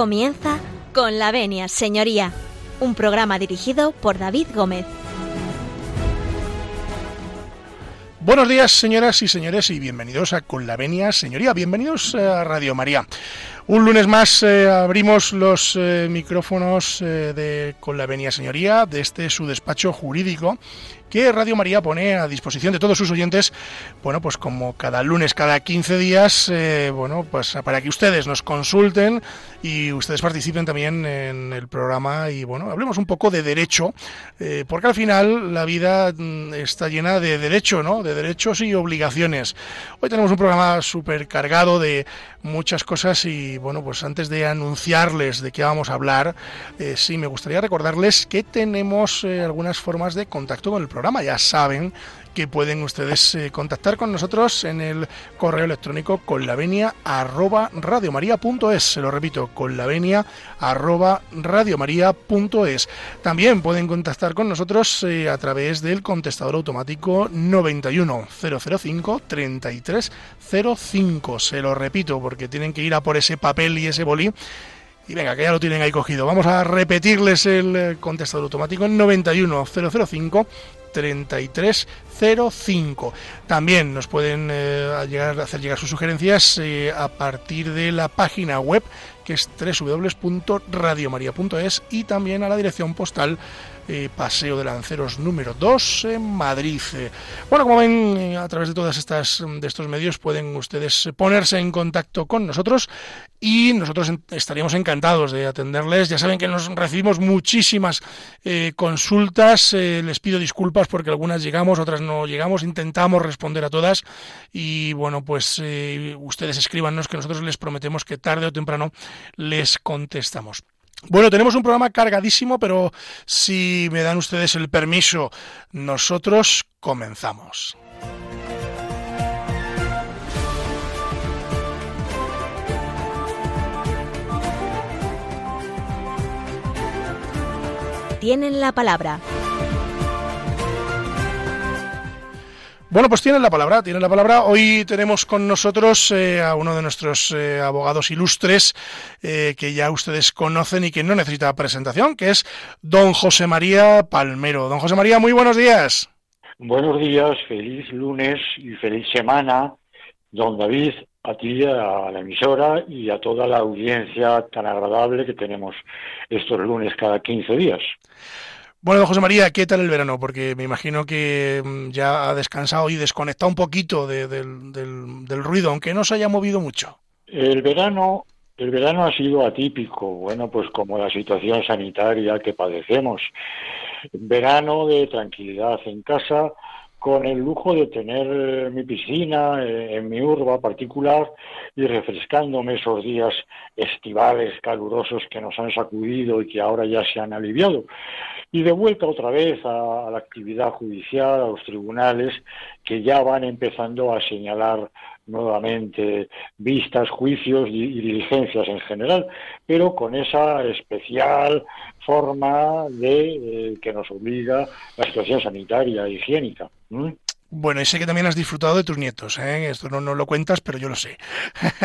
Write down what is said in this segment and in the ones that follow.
Comienza con la venia, señoría, un programa dirigido por David Gómez. Buenos días, señoras y señores, y bienvenidos a Con la Venia, señoría. Bienvenidos a Radio María. Un lunes más eh, abrimos los eh, micrófonos eh, de Con la Venia, señoría, de este su despacho jurídico que Radio María pone a disposición de todos sus oyentes, bueno, pues como cada lunes, cada 15 días, eh, bueno, pues para que ustedes nos consulten y ustedes participen también en el programa y, bueno, hablemos un poco de derecho, eh, porque al final la vida mm, está llena de derecho, ¿no? De derechos y obligaciones. Hoy tenemos un programa súper cargado de muchas cosas y, bueno, pues antes de anunciarles de qué vamos a hablar, eh, sí, me gustaría recordarles que tenemos algunas formas de contacto con el programa ya saben que pueden ustedes eh, contactar con nosotros en el correo electrónico con la venia arroba radiomaria.es. Se lo repito, con la venia arroba radiomaria.es. También pueden contactar con nosotros eh, a través del contestador automático 91005 3305. Se lo repito porque tienen que ir a por ese papel y ese bolí y venga, que ya lo tienen ahí cogido. Vamos a repetirles el eh, contestador automático en 91005 3305. También nos pueden eh, llegar, hacer llegar sus sugerencias eh, a partir de la página web que es www.radiomaria.es y también a la dirección postal eh, Paseo de Lanceros número 2 en Madrid. Bueno, como ven, eh, a través de todas estas de estos medios pueden ustedes ponerse en contacto con nosotros y nosotros estaríamos encantados de atenderles. Ya saben que nos recibimos muchísimas eh, consultas. les pido disculpas porque algunas llegamos, otras no llegamos. Intentamos responder a todas y bueno, pues ustedes escríbanos que nosotros les prometemos que tarde o temprano les contestamos. Bueno, tenemos un programa cargadísimo, pero si me dan ustedes el permiso, nosotros comenzamos. Tienen la palabra Bueno, pues tienen la palabra, tienen la palabra. Hoy tenemos con nosotros eh, a uno de nuestros eh, abogados ilustres eh, que ya ustedes conocen y que no necesita presentación, que es don José María Palmero. Don José María, muy buenos días. Buenos días, feliz lunes y feliz semana, don David, a ti, a la emisora y a toda la audiencia tan agradable que tenemos estos lunes cada 15 días. Bueno, José María, ¿qué tal el verano? Porque me imagino que mm, ya ha descansado y desconectado un poquito del, ruido, aunque no se haya movido mucho. El verano, el verano ha sido atípico, bueno, pues como la situación sanitaria que padecemos. Verano de tranquilidad en casa, con el lujo de tener eh, mi piscina eh, en mi urba particular y refrescándome esos días estivales calurosos que nos han sacudido y que ahora ya se han aliviado. Y de vuelta otra vez a, la actividad judicial, a los tribunales, que ya van empezando a señalar nuevamente vistas, juicios y, diligencias en general, pero con esa especial forma de eh, que nos obliga la situación sanitaria e higiénica. Bueno, y sé que también has disfrutado de tus nietos, ¿eh? Esto no, no lo cuentas, pero yo lo sé.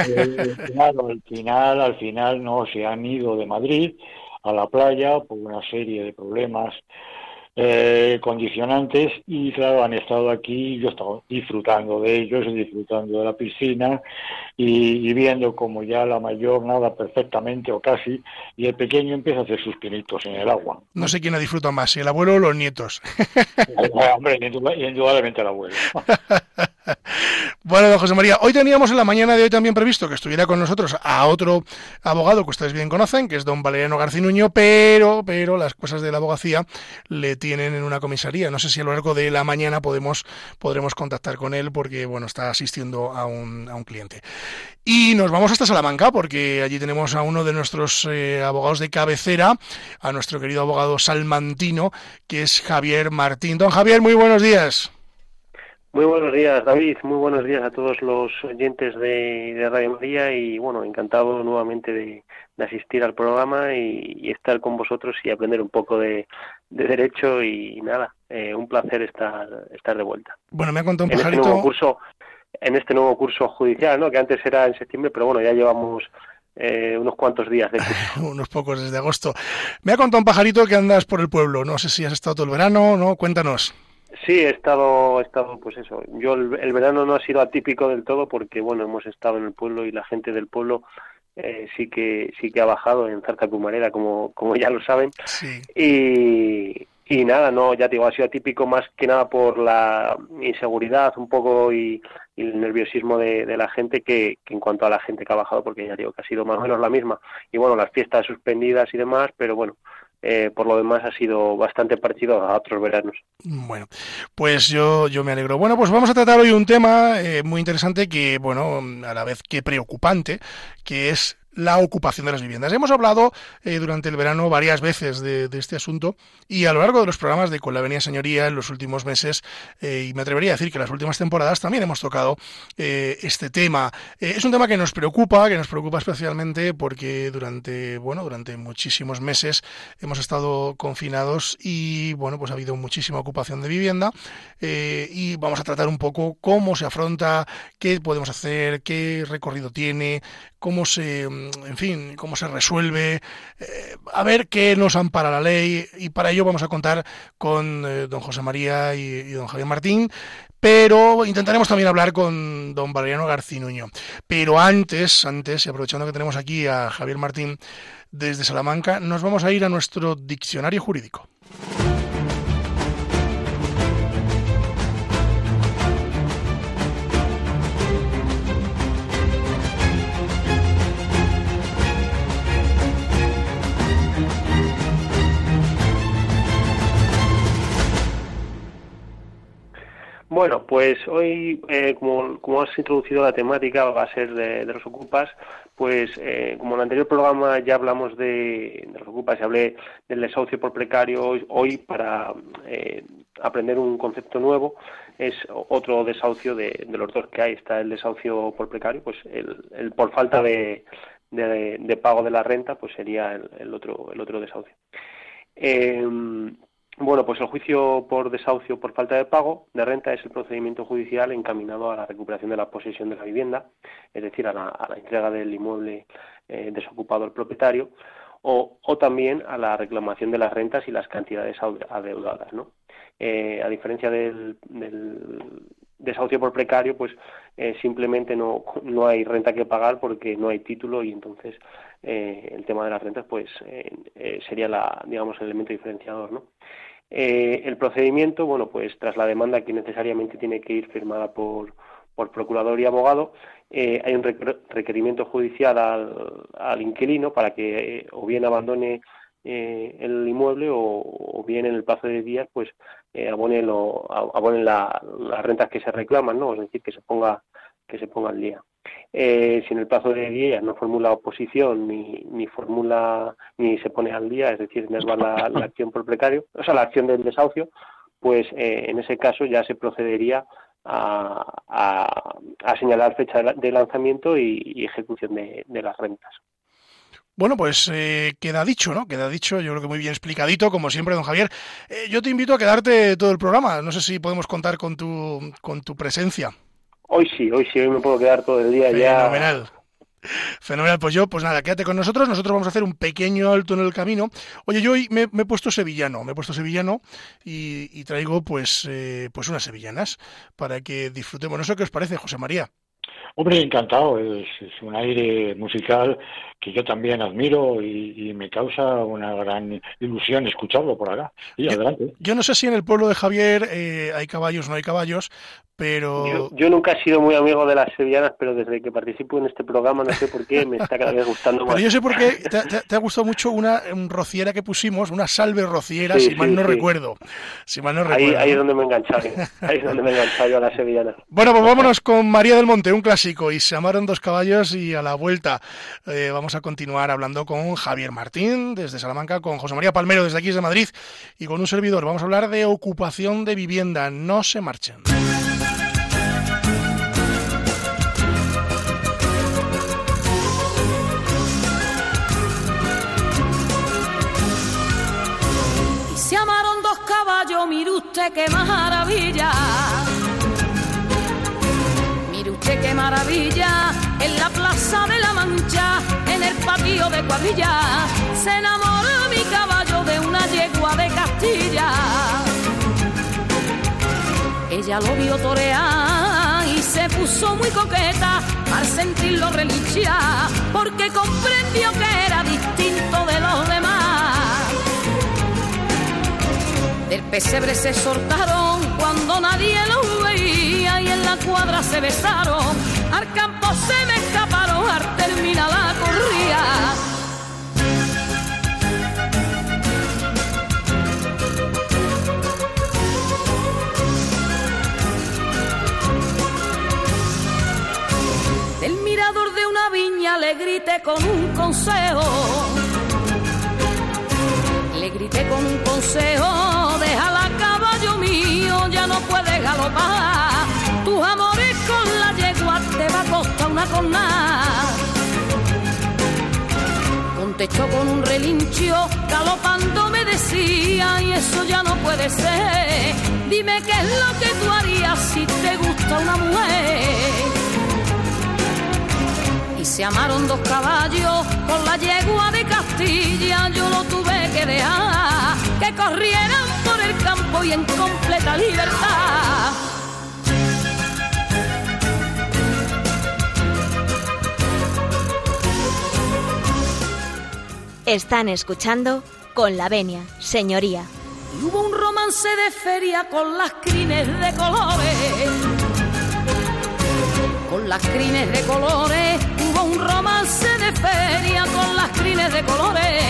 Eh, al final, al final no se han ido de Madrid a la playa por una serie de problemas eh, condicionantes y claro, han estado aquí, yo he estado disfrutando de ellos, disfrutando de la piscina y, viendo como ya la mayor nada perfectamente o casi y el pequeño empieza a hacer sus pinitos en el agua. No sé quién ha disfrutado más, si el abuelo o los nietos. Hombre, indudablemente el abuelo. Bueno, don José María, hoy teníamos en la mañana de hoy también previsto que estuviera con nosotros a otro abogado que ustedes bien conocen, que es don Valeriano Garcinuño, pero, pero las cosas de la abogacía le tienen en una comisaría. No sé si a lo largo de la mañana podemos, podremos contactar con él porque, bueno, está asistiendo a un, a un cliente. Y nos vamos hasta Salamanca porque allí tenemos a uno de nuestros eh, abogados de cabecera, a nuestro querido abogado salmantino, que es Javier Martín. Don Javier, muy buenos días. Muy buenos días, David. Muy buenos días a todos los oyentes de, Radio María y bueno, encantado nuevamente de, asistir al programa y, estar con vosotros y aprender un poco de, derecho y nada, eh, un placer estar estar de vuelta. Bueno, me ha contado un en Este nuevo curso, en este nuevo curso judicial, ¿no? Que antes era en septiembre, pero bueno, ya llevamos eh, unos cuantos días de unos pocos desde agosto. Me ha contado un pajarito que andas por el pueblo. No sé si has estado todo el verano, ¿no? Cuéntanos. Sí, he estado, he estado, pues eso. Yo el, verano no ha sido atípico del todo porque, bueno, hemos estado en el pueblo y la gente del pueblo eh, sí que sí que ha bajado en Zarza Cumarera, como, como ya lo saben. Sí. Y, y nada, no, ya te digo, ha sido atípico más que nada por la inseguridad un poco y, el nerviosismo de, la gente que, en cuanto a la gente que ha bajado, porque ya digo que ha sido más o menos la misma. Y bueno, las fiestas suspendidas y demás, pero bueno, eh, por lo demás ha sido bastante parecido a otros veranos. Bueno, pues yo, yo me alegro. Bueno, pues vamos a tratar hoy un tema eh, muy interesante que, bueno, a la vez que preocupante, que es la ocupación de las viviendas. Hemos hablado eh, durante el verano varias veces de, este asunto y a lo largo de los programas de Con la Avenida Señoría en los últimos meses, eh, y me atrevería a decir que en las últimas temporadas también hemos tocado eh, este tema. es un tema que nos preocupa, que nos preocupa especialmente porque durante, bueno, durante muchísimos meses hemos estado confinados y, bueno, pues ha habido muchísima ocupación de vivienda y vamos a tratar un poco cómo se afronta, qué podemos hacer, qué recorrido tiene, cómo se en fin, cómo se resuelve, eh, a ver qué nos ampara la ley y para ello vamos a contar con eh, don José María y, don Javier Martín, pero intentaremos también hablar con don Valeriano Garcinuño. Pero antes, antes, y aprovechando que tenemos aquí a Javier Martín desde Salamanca, nos vamos a ir a nuestro diccionario jurídico. Bueno, pues hoy, eh, como, has introducido la temática, va a ser de, los ocupas, pues eh, como en el anterior programa ya hablamos de, los ocupas y hablé del desahucio por precario, hoy, para eh, aprender un concepto nuevo es otro desahucio de, los dos que hay. Está el desahucio por precario, pues el, por falta de, de, pago de la renta, pues sería el, el otro, el otro desahucio. Bueno, pues el juicio por desahucio por falta de pago de renta es el procedimiento judicial encaminado a la recuperación de la posesión de la vivienda, es decir, a la, entrega del inmueble eh, desocupado al propietario, o, también a la reclamación de las rentas y las cantidades adeudadas. ¿no? Eh, a diferencia del, desahucio por precario, pues eh, simplemente no, no hay renta que pagar porque no hay título y entonces el tema de las rentas pues sería la, digamos, el elemento diferenciador. ¿no? Eh, el procedimiento, bueno, pues tras la demanda que necesariamente tiene que ir firmada por, por procurador y abogado, eh, hay un requerimiento judicial al, inquilino para que eh, o bien abandone el inmueble o, bien en el plazo de días pues abone, lo, abone las rentas que se reclaman, ¿no? Es decir, que se ponga que se ponga al día. Eh, si en el plazo de días no formula oposición ni, ni formula ni se pone al día, es decir, no la, la acción por precario, o sea, la acción del desahucio, pues eh, en ese caso ya se procedería a, a, señalar fecha de lanzamiento y, ejecución de, las rentas. Bueno, pues eh, queda dicho, ¿no? Queda dicho, yo creo que muy bien explicadito, como siempre, don Javier. yo te invito a quedarte todo el programa. No sé si podemos contar con tu, con tu presencia. Hoy sí, hoy sí, hoy me puedo quedar todo el día ya. Fenomenal. Fenomenal, pues yo, pues nada, quédate con nosotros, nosotros vamos a hacer un pequeño alto en el camino. Oye, yo hoy me, he puesto sevillano, me he puesto sevillano y, traigo pues, eh, pues unas sevillanas para que disfrutemos. No sé qué os parece, José María. Hombre, encantado, es, un aire musical que yo también admiro y, me causa una gran ilusión escucharlo por acá. Y adelante. Yo no sé si en el pueblo de Javier eh, hay caballos o no hay caballos, pero... Yo, nunca he sido muy amigo de las sevillanas, pero desde que participo en este programa no sé por qué me está cada vez gustando más. Pero yo sé por qué te, ha gustado mucho una rociera que pusimos, una salve rociera, si mal no recuerdo. Si mal no ahí, recuerdo. Ahí es donde me he enganchado, ahí es donde me he enganchado yo a las sevillanas. Bueno, pues vámonos con María del Monte, un clásico, y se amaron dos caballos y a la vuelta eh, vamos a continuar hablando con Javier Martín desde Salamanca, con José María Palmero desde aquí desde Madrid y con un servidor. Vamos a hablar de ocupación de vivienda. No se marchen. mire usted qué maravilla. Usted qué maravilla en la plaza de la Mancha, en el cuadrilla, se enamoró mi caballo de una yegua de Castilla. Ella lo vio torear y se puso muy coqueta al sentirlo relinchar, porque comprendió que era distinto de los demás. Del pesebre se soltaron cuando nadie lo cuadra se besaron. Al campo se me escaparon al terminar la mirador de una viña le grité con un consejo. Le grité con un consejo, déjala caballo mío, ya no puedes galopar. Tus amores con la yegua te va a costar una cornada. Contestó con un relincho, galopando me decía, y eso ya no puede ser. Dime qué es lo que tú harías si te gusta una mujer y se amaron dos caballos con la yegua de Castilla. Yo lo tuve que dejar que corrieran por el campo y en completa libertad. Están escuchando con la venia, señoría. Y hubo un romance de feria con las crines de colores. Con las crines de colores hubo un romance de feria con las crines de colores.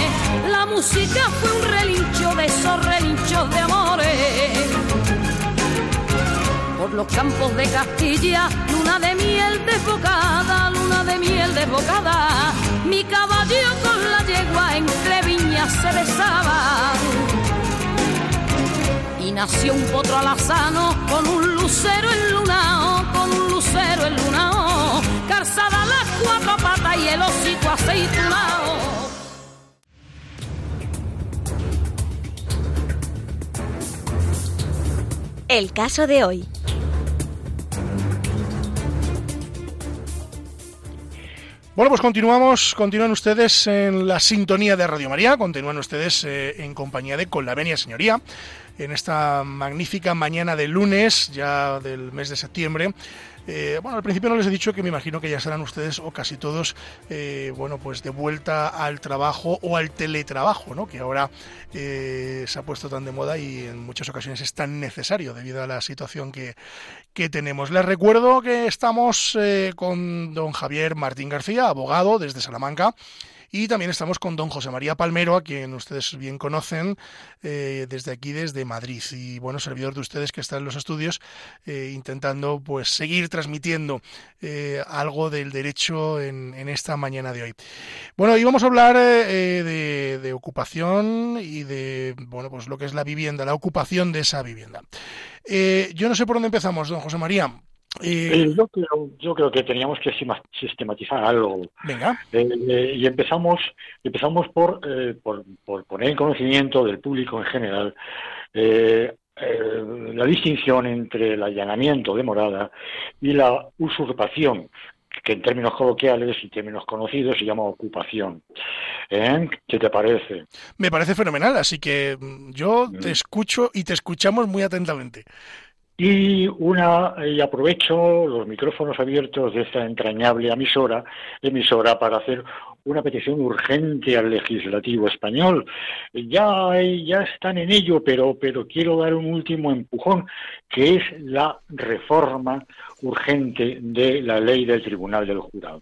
La música fue un relincho de esos relinchos de amores. Los campos de Castilla, luna de miel desbocada, luna de miel desbocada. Mi caballo con la yegua entre viñas se besaba y nació un potro alazano con un lucero enlunao, con un lucero enlunao, calzada las cuatro patas y el hocico aceitunao. El caso de hoy. Bueno, pues continuamos, continúan ustedes en la sintonía de Radio María, continúan ustedes eh, en compañía de Con la Venia Señoría, en esta magnífica mañana de lunes, ya del mes de septiembre. Eh, bueno, al principio no les he dicho que me imagino que ya serán ustedes o casi todos, eh, bueno, pues de vuelta al trabajo o al teletrabajo, ¿no? Que ahora se ha puesto tan de moda y en muchas ocasiones es tan necesario debido a la situación que, que tenemos. Les recuerdo que estamos con don Javier Martín García, abogado desde Salamanca. Y también estamos con don José María Palmero, a quien ustedes bien conocen eh, desde aquí, desde Madrid. Y bueno, servidor de ustedes que está en los estudios eh, intentando pues seguir transmitiendo eh, algo del derecho en, esta mañana de hoy. Bueno, y vamos a hablar de, de ocupación y de bueno, pues lo que es la vivienda, la ocupación de esa vivienda. yo no sé por dónde empezamos, don José María. Eh, yo, creo, yo creo que teníamos que sistematizar algo. Venga. Eh, eh, y empezamos, empezamos por, por, por, poner en conocimiento del público en general la distinción entre el allanamiento de morada y la usurpación, que en términos coloquiales y términos conocidos se llama ocupación. ¿Qué te parece? Me parece fenomenal, así que mm, yo te mm. escucho y te escuchamos muy atentamente. Y una, y aprovecho los micrófonos abiertos de esta entrañable emisora, emisora para hacer una petición urgente al legislativo español. Ya, ya están en ello, pero, pero quiero dar un último empujón, que es la reforma urgente de la ley del Tribunal del Jurado.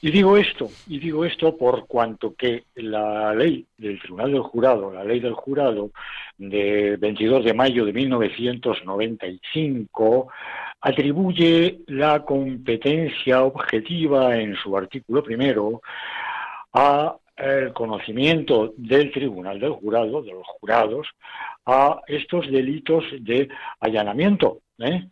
Y digo esto, y digo esto por cuanto que la ley del Tribunal del Jurado, la ley del Jurado de 22 de mayo de 1995, atribuye la competencia objetiva en su artículo primero a el conocimiento del Tribunal del Jurado, de los jurados, a estos delitos de allanamiento. ¿eh?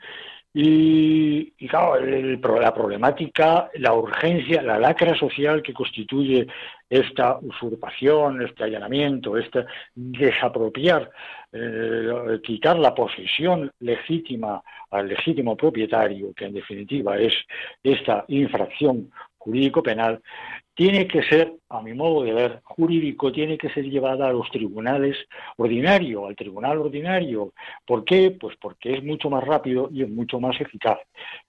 Y, claro, la problemática, la urgencia, la lacra social que constituye esta usurpación, este allanamiento, este desapropiar, eh, quitar la posesión legítima al legítimo propietario, que en definitiva es esta infracción jurídico penal tiene que ser, a mi modo de ver, jurídico, tiene que ser llevada a los tribunales ordinario, al tribunal ordinario. ¿Por qué? Pues porque es mucho más rápido y es mucho más eficaz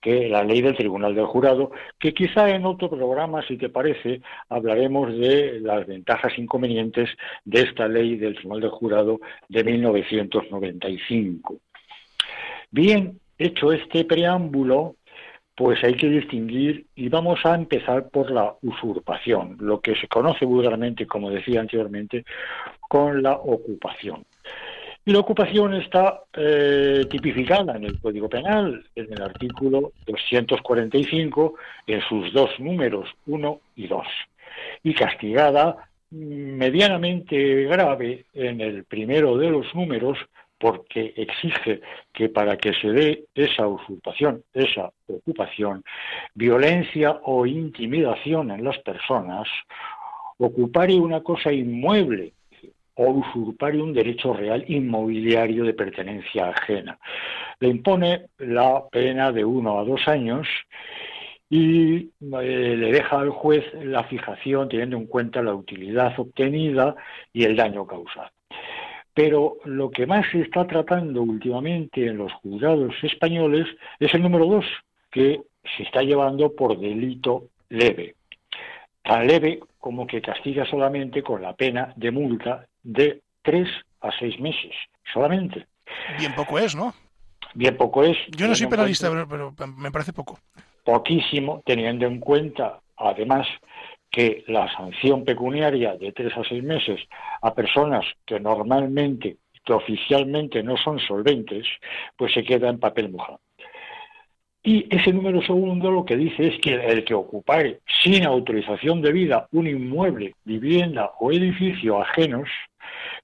que la ley del tribunal del jurado, que quizá en otro programa, si te parece, hablaremos de las ventajas e inconvenientes de esta ley del tribunal del jurado de 1995. Bien, hecho este preámbulo, pues hay que distinguir y vamos a empezar por la usurpación, lo que se conoce vulgarmente, como decía anteriormente, con la ocupación. Y la ocupación está eh, tipificada en el Código Penal, en el artículo 245, en sus dos números, 1 y 2, y castigada medianamente grave en el primero de los números porque exige que para que se dé esa usurpación, esa ocupación, violencia o intimidación en las personas, ocupare una cosa inmueble o usurpare un derecho real inmobiliario de pertenencia ajena. Le impone la pena de uno a dos años y eh, le deja al juez la fijación teniendo en cuenta la utilidad obtenida y el daño causado. Pero lo que más se está tratando últimamente en los juzgados españoles es el número dos, que se está llevando por delito leve. Tan leve como que castiga solamente con la pena de multa de tres a seis meses, solamente. Bien poco es, ¿no? Bien poco es. Yo no soy penalista, pero me parece poco. Poquísimo, teniendo en cuenta, además, que la sanción pecuniaria de tres a seis meses a personas que normalmente, que oficialmente no son solventes, pues se queda en papel mojado. Y ese número segundo lo que dice es que el que ocupare sin autorización debida un inmueble, vivienda o edificio ajenos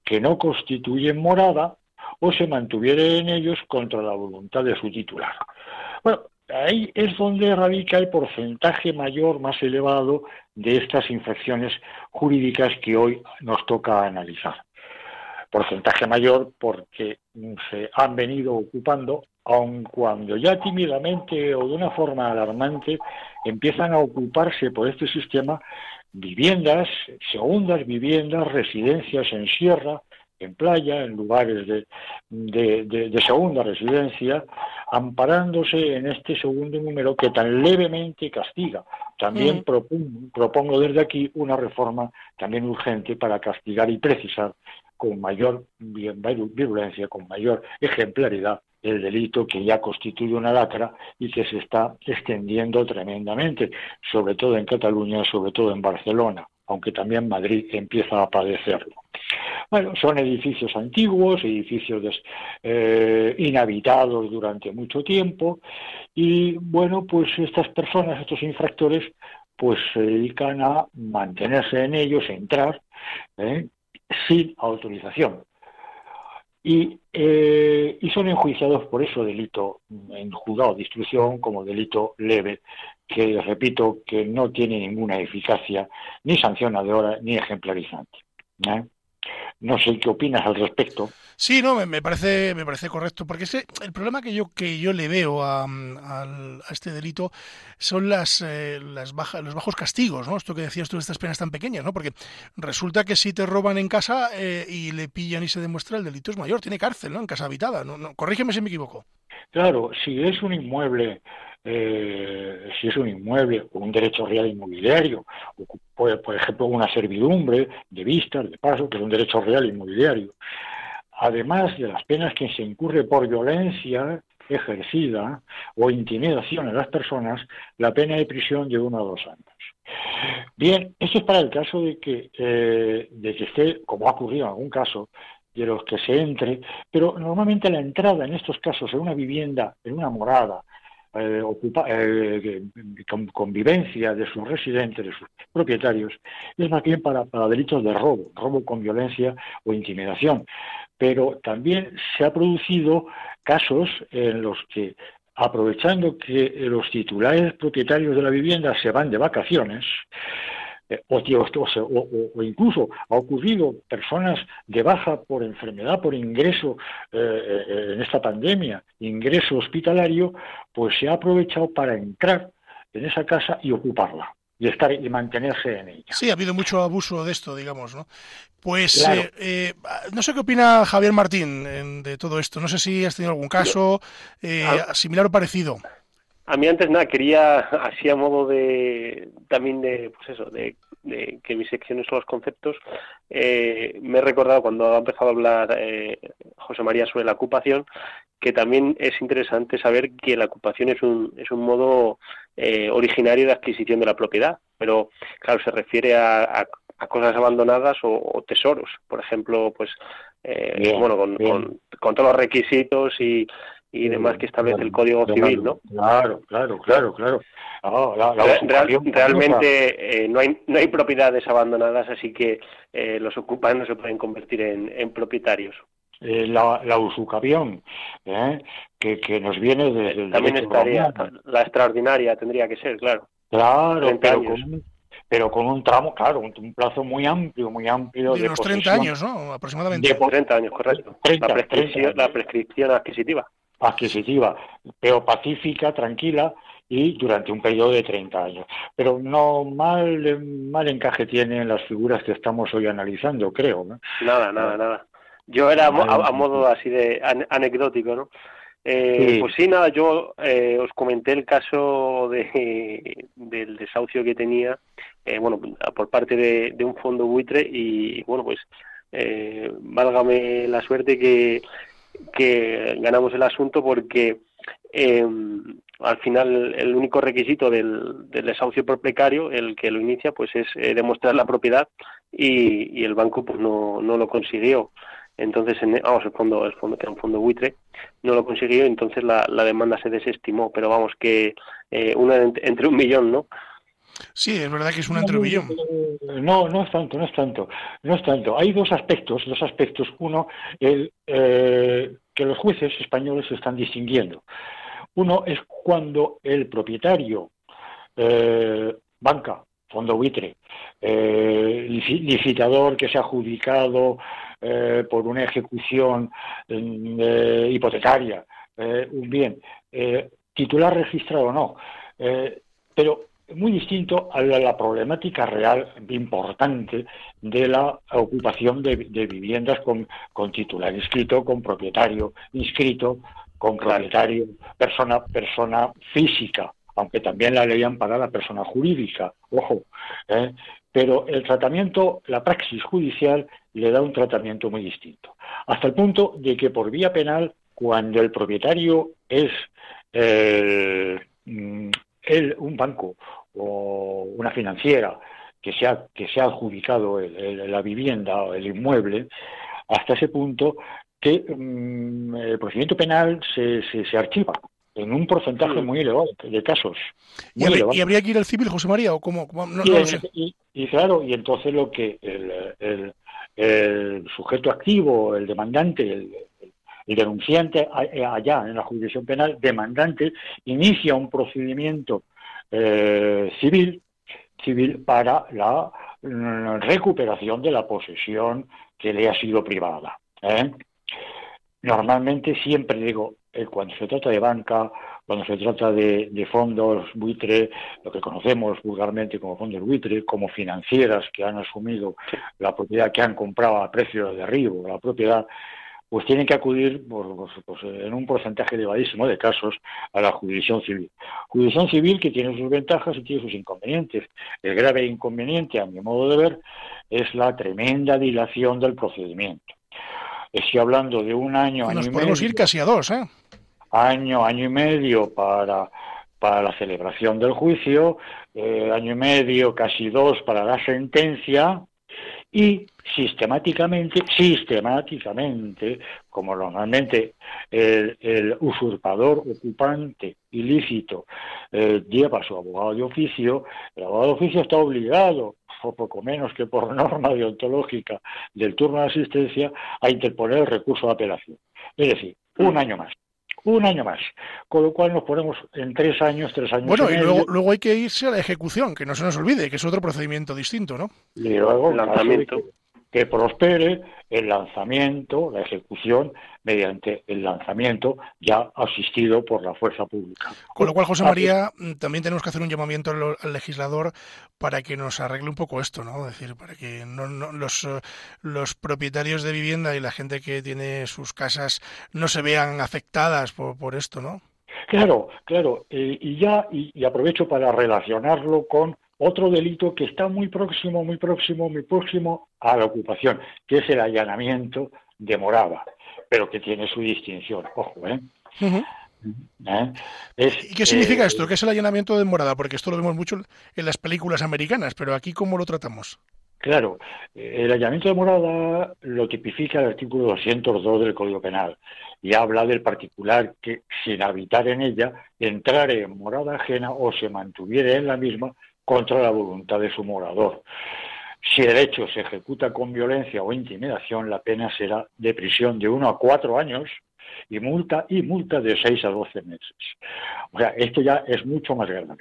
que no constituyen morada o se mantuviera en ellos contra la voluntad de su titular. Bueno, ahí es donde radica el porcentaje mayor, más elevado de estas infracciones jurídicas que hoy nos toca analizar. Porcentaje mayor porque se han venido ocupando, aun cuando ya tímidamente o de una forma alarmante empiezan a ocuparse por este sistema viviendas, segundas viviendas, residencias en sierra, en playa, en lugares de, segunda residencia, amparándose en este segundo número que tan levemente castiga. También propongo, desde aquí una reforma también urgente para castigar y precisar con mayor virulencia, con mayor ejemplaridad el delito que ya constituye una lacra y que se está extendiendo tremendamente, sobre todo en Cataluña, sobre todo en Barcelona, aunque también Madrid empieza a padecerlo. Bueno, son edificios antiguos, edificios eh, inhabitados durante mucho tiempo y bueno, pues estas personas, estos infractores, pues se dedican a mantenerse en ellos, entrar ¿eh? sin autorización. Y, eh, y, son enjuiciados por eso delito en juzgado de instrucción como delito leve, que repito que no tiene ninguna eficacia ni sancionadora ni ejemplarizante. No sé qué opinas al respecto. Sí, no, me, parece me parece correcto, porque ese, el problema que yo que yo le veo a, este delito son las eh, las bajas los bajos castigos, ¿no? Esto que decías tú de estas penas tan pequeñas, ¿no? Porque resulta que si te roban en casa eh, y le pillan y se demuestra el delito es mayor, tiene cárcel, ¿no? En casa habitada, no, no corrígeme si me equivoco. Claro, si es un inmueble eh, si es un inmueble o un derecho real inmobiliario, o, por, ejemplo una servidumbre de vistas, de paso, que es un derecho real inmobiliario, además de las penas que se incurre por violencia ejercida o intimidación a las personas, la pena de prisión de uno a dos años. Bien, esto es para el caso de que, eh, de que esté, como ha ocurrido en algún caso, de los que se entre, pero normalmente la entrada en estos casos en una vivienda, en una morada, eh, ocupa, eh, convivencia de sus residentes, de sus propietarios, es más bien para, para delitos de robo, robo con violencia o intimidación. Pero también se ha producido casos en los que aprovechando que los titulares propietarios de la vivienda se van de vacaciones, eh, o, o, incluso ha ocurrido personas de baja por enfermedad, por ingreso eh, eh, en esta pandemia, ingreso hospitalario, pues se ha aprovechado para entrar en esa casa y ocuparla. y estar y mantenerse en ella. Sí, ha habido mucho abuso de esto, digamos, ¿no? Pues eh, eh, no sé qué opina Javier Martín de todo esto. No sé si has tenido algún caso eh, similar o parecido. A mí antes nada quería así a modo de también de pues eso de, que mis secciones son los conceptos. me he recordado cuando ha empezado a hablar José María sobre la ocupación que también es interesante saber que la ocupación es un es un modo originario de adquisición de la propiedad, pero claro se refiere a a cosas abandonadas o, tesoros, por ejemplo, pues eh, bueno, con, con, todos los requisitos y, y demás que establece el Código Civil, ¿no? Claro, claro, claro, claro. realmente eh, no hay no hay propiedades abandonadas, así que eh, los ocupantes no se pueden convertir en, en propietarios. la, la usucapión, que, que nos viene de, También estaría, la extraordinaria tendría que ser, claro. Claro, pero pero con un tramo, claro, un, plazo muy amplio, muy amplio. De, unos 30 años, ¿no? Aproximadamente. De 30 años, correcto. la, prescripción, la prescripción adquisitiva. Adquisitiva, pero pacífica, tranquila y durante un periodo de 30 años. Pero no mal, mal encaje tienen las figuras que estamos hoy analizando, creo. ¿no? Nada, nada, nada. Yo era a, a modo así de anecdótico, ¿no? Eh, Pues sí, nada, yo eh, os comenté el caso de, del desahucio que tenía, eh, bueno, por parte de, un fondo buitre y, bueno, pues eh, válgame la suerte que, que ganamos el asunto porque em, al final el único requisito del, desahucio por precario, el que lo inicia, pues es demostrar la propiedad y, y, el banco pues no, no lo consiguió. Entonces, en, vamos, el fondo, el fondo que era un fondo buitre, no lo consiguió, entonces la, la demanda se desestimó. Pero vamos, que eh, una entre un millón, ¿no? Sí, es verdad que es un millón. No, no es tanto, no es tanto, no es tanto. Hay dos aspectos, dos aspectos. Uno, el eh, que los jueces españoles se están distinguiendo. Uno es cuando el propietario, eh, banca, fondo buitre, licitador que se ha adjudicado eh, por una ejecución eh, hipotecaria, eh, un bien, titular registrado o no, pero muy distinto a la, problemática real importante de la ocupación de, viviendas con, titular inscrito, con propietario inscrito, con propietario, persona, persona física, aunque también la ley para la persona jurídica, ojo, pero el tratamiento, la praxis judicial le da un tratamiento muy distinto. Hasta el punto de que por vía penal, cuando el propietario es eh, mm, un banco o una financiera que se ha, que se ha adjudicado la vivienda o el inmueble, hasta ese punto que mm, el procedimiento penal se, se archiva en un porcentaje muy elevado de casos. ¿Y, habría, que ir al civil, José María? ¿O cómo? y, claro, y entonces lo que el, el, sujeto activo, el demandante, el, denunciante allá en la jurisdicción penal, demandante, inicia un procedimiento eh, civil, civil para la mm, recuperación de la posesión que le ha sido privada. ¿eh? Normalmente siempre digo, eh, cuando se trata de banca, cuando se trata de, fondos buitre, lo que conocemos vulgarmente como fondos buitre, como financieras que han asumido la propiedad, que han comprado a precio de derribo la propiedad, pues tienen que acudir pues, en un porcentaje elevadísimo de casos a la jurisdicción civil. Jurisdicción civil que tiene sus ventajas y tiene sus inconvenientes. El grave inconveniente, a mi modo de ver, es la tremenda dilación del procedimiento. Estoy hablando de un año, año Nos podemos ir casi a dos, ¿eh? año, año y medio para, para la celebración del juicio, eh, año y medio, casi dos para la sentencia y sistemáticamente, sistemáticamente, como normalmente el, usurpador, ocupante ilícito eh, lleva a su abogado de oficio, el abogado de oficio está obligado, o poco menos que por norma deontológica del turno de asistencia, a interponer el recurso de apelación. Es decir, un mm. año más un año más. Con lo cual nos ponemos en tres años, tres años. Bueno, y, luego, luego hay que irse a la ejecución, que no se nos olvide, que es otro procedimiento distinto, ¿no? Y luego, el lanzamiento. Que, prospere el lanzamiento, la ejecución mediante el lanzamiento ya asistido por la fuerza pública. Con lo cual, José María, mm, también tenemos que hacer un llamamiento al, legislador para que nos arregle un poco esto, ¿no? Es decir, para que no, los, eh, los propietarios de vivienda y la gente que tiene sus casas no se vean afectadas por, por esto, ¿no? Claro, claro. Eh, y ya, y aprovecho para relacionarlo con otro delito que está muy próximo, muy próximo, muy próximo a la ocupación, que es el allanamiento de morada, pero que tiene su distinción. Ojo, ¿eh? ¿Eh? ¿Y qué significa eh, esto? ¿Qué es el allanamiento de morada? Porque esto lo vemos mucho en las películas americanas, pero aquí ¿cómo lo tratamos? Claro, el allanamiento de morada lo tipifica el artículo 202 del Código Penal y habla del particular que, sin habitar en ella, entrare en morada ajena o se mantuviera en la misma contra la voluntad de su morador. Si el hecho se ejecuta con violencia o intimidación, la pena será de prisión de uno a cuatro años y multa y multa de seis a doce meses. O sea, esto ya es mucho más grave.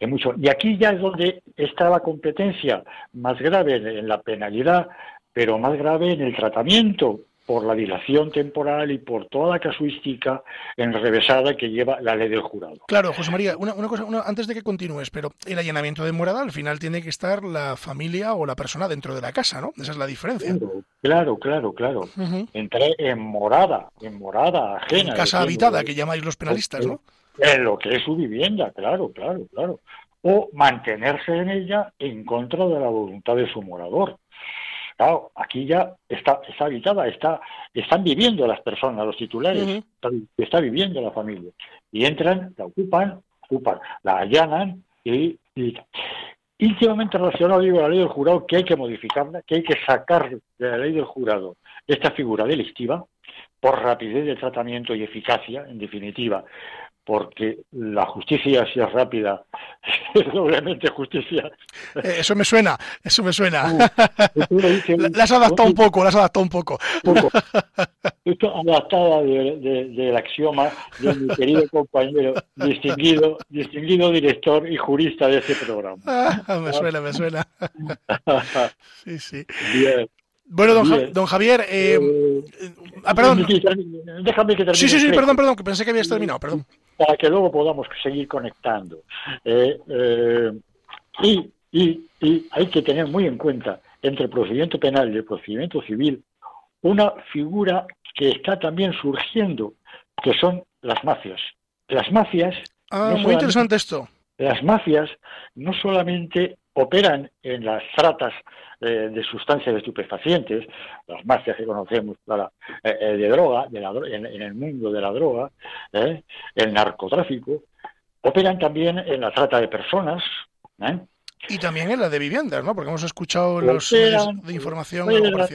Es mucho. Y aquí ya es donde está la competencia más grave en la penalidad, pero más grave en el tratamiento por la dilación temporal y por toda la casuística enrevesada que lleva la ley del jurado. Claro, José María, una, cosa, antes de que continúes, pero el allanamiento de morada al final tiene que estar la familia o la persona dentro de la casa, ¿no? Esa es la diferencia. Claro, claro, claro. Entré en morada, en morada ajena. En casa habitada, que llamáis los penalistas, ¿no? En lo que es su vivienda, claro, claro, claro. O mantenerse en ella en contra de la voluntad de su morador. Claro, aquí ya está, está habitada, está, están viviendo las personas, los titulares, está, viviendo la familia. Y entran, la ocupan, ocupan, la allanan y, y íntimamente relacionado digo la ley del jurado que hay que modificarla, que hay que sacar de la ley del jurado esta figura delictiva por rapidez de tratamiento y eficacia, en definitiva, porque la justicia si es rápida es doblemente justicia. Eh, eso me suena, eso me suena. Uh, las adaptado un poco, las adaptado un poco. poco. Esto adaptada del axioma de mi querido compañero, distinguido, distinguido director y jurista de este programa. Ah, me suena, me suena. Sí, sí. Bien. Bueno, don, don Javier, eh, eh, ah, perdón. Déjame que termine. Sí, sí, sí, perdón, perdón, que pensé que habías terminado, perdón. Para que luego podamos seguir conectando. Eh, y, y, y hay que tener muy en cuenta entre el procedimiento penal y el procedimiento civil una figura que está también surgiendo, que son las mafias. Las mafias. Ah, muy interesante esto. Las mafias no solamente operan en las tratas eh, de sustancias estupefacientes, las mafias que conocemos para, eh, eh, de droga, de la, en, el mundo de la droga, el narcotráfico, operan también en la trata de personas. Y también en la de viviendas, ¿no? Porque hemos escuchado los medios de información En las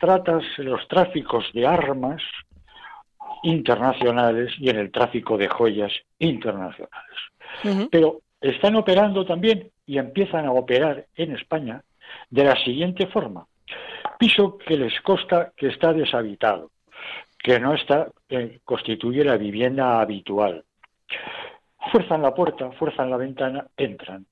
tratas, en los tráficos de armas internacionales y en el tráfico de joyas internacionales. Pero están operando también y empiezan a operar en España de la siguiente forma. Piso que les consta que está deshabitado, que no está, eh, constituye la vivienda habitual. Fuerzan la puerta, fuerzan la ventana, entran.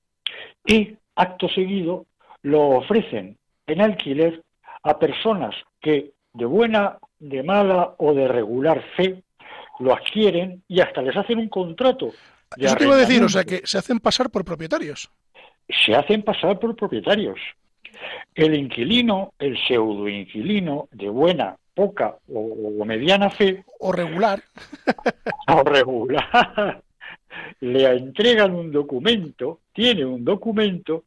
Y, acto seguido, lo ofrecen en alquiler a personas que de buena, de mala o de regular fe lo adquieren y hasta les hacen un contrato. Eso te iba a decir, o sea, que se hacen pasar por propietarios. Se hacen pasar por propietarios. El inquilino, el pseudo-inquilino de buena, poca o, mediana fe. O regular. o regular. Le entregan un documento, tiene un documento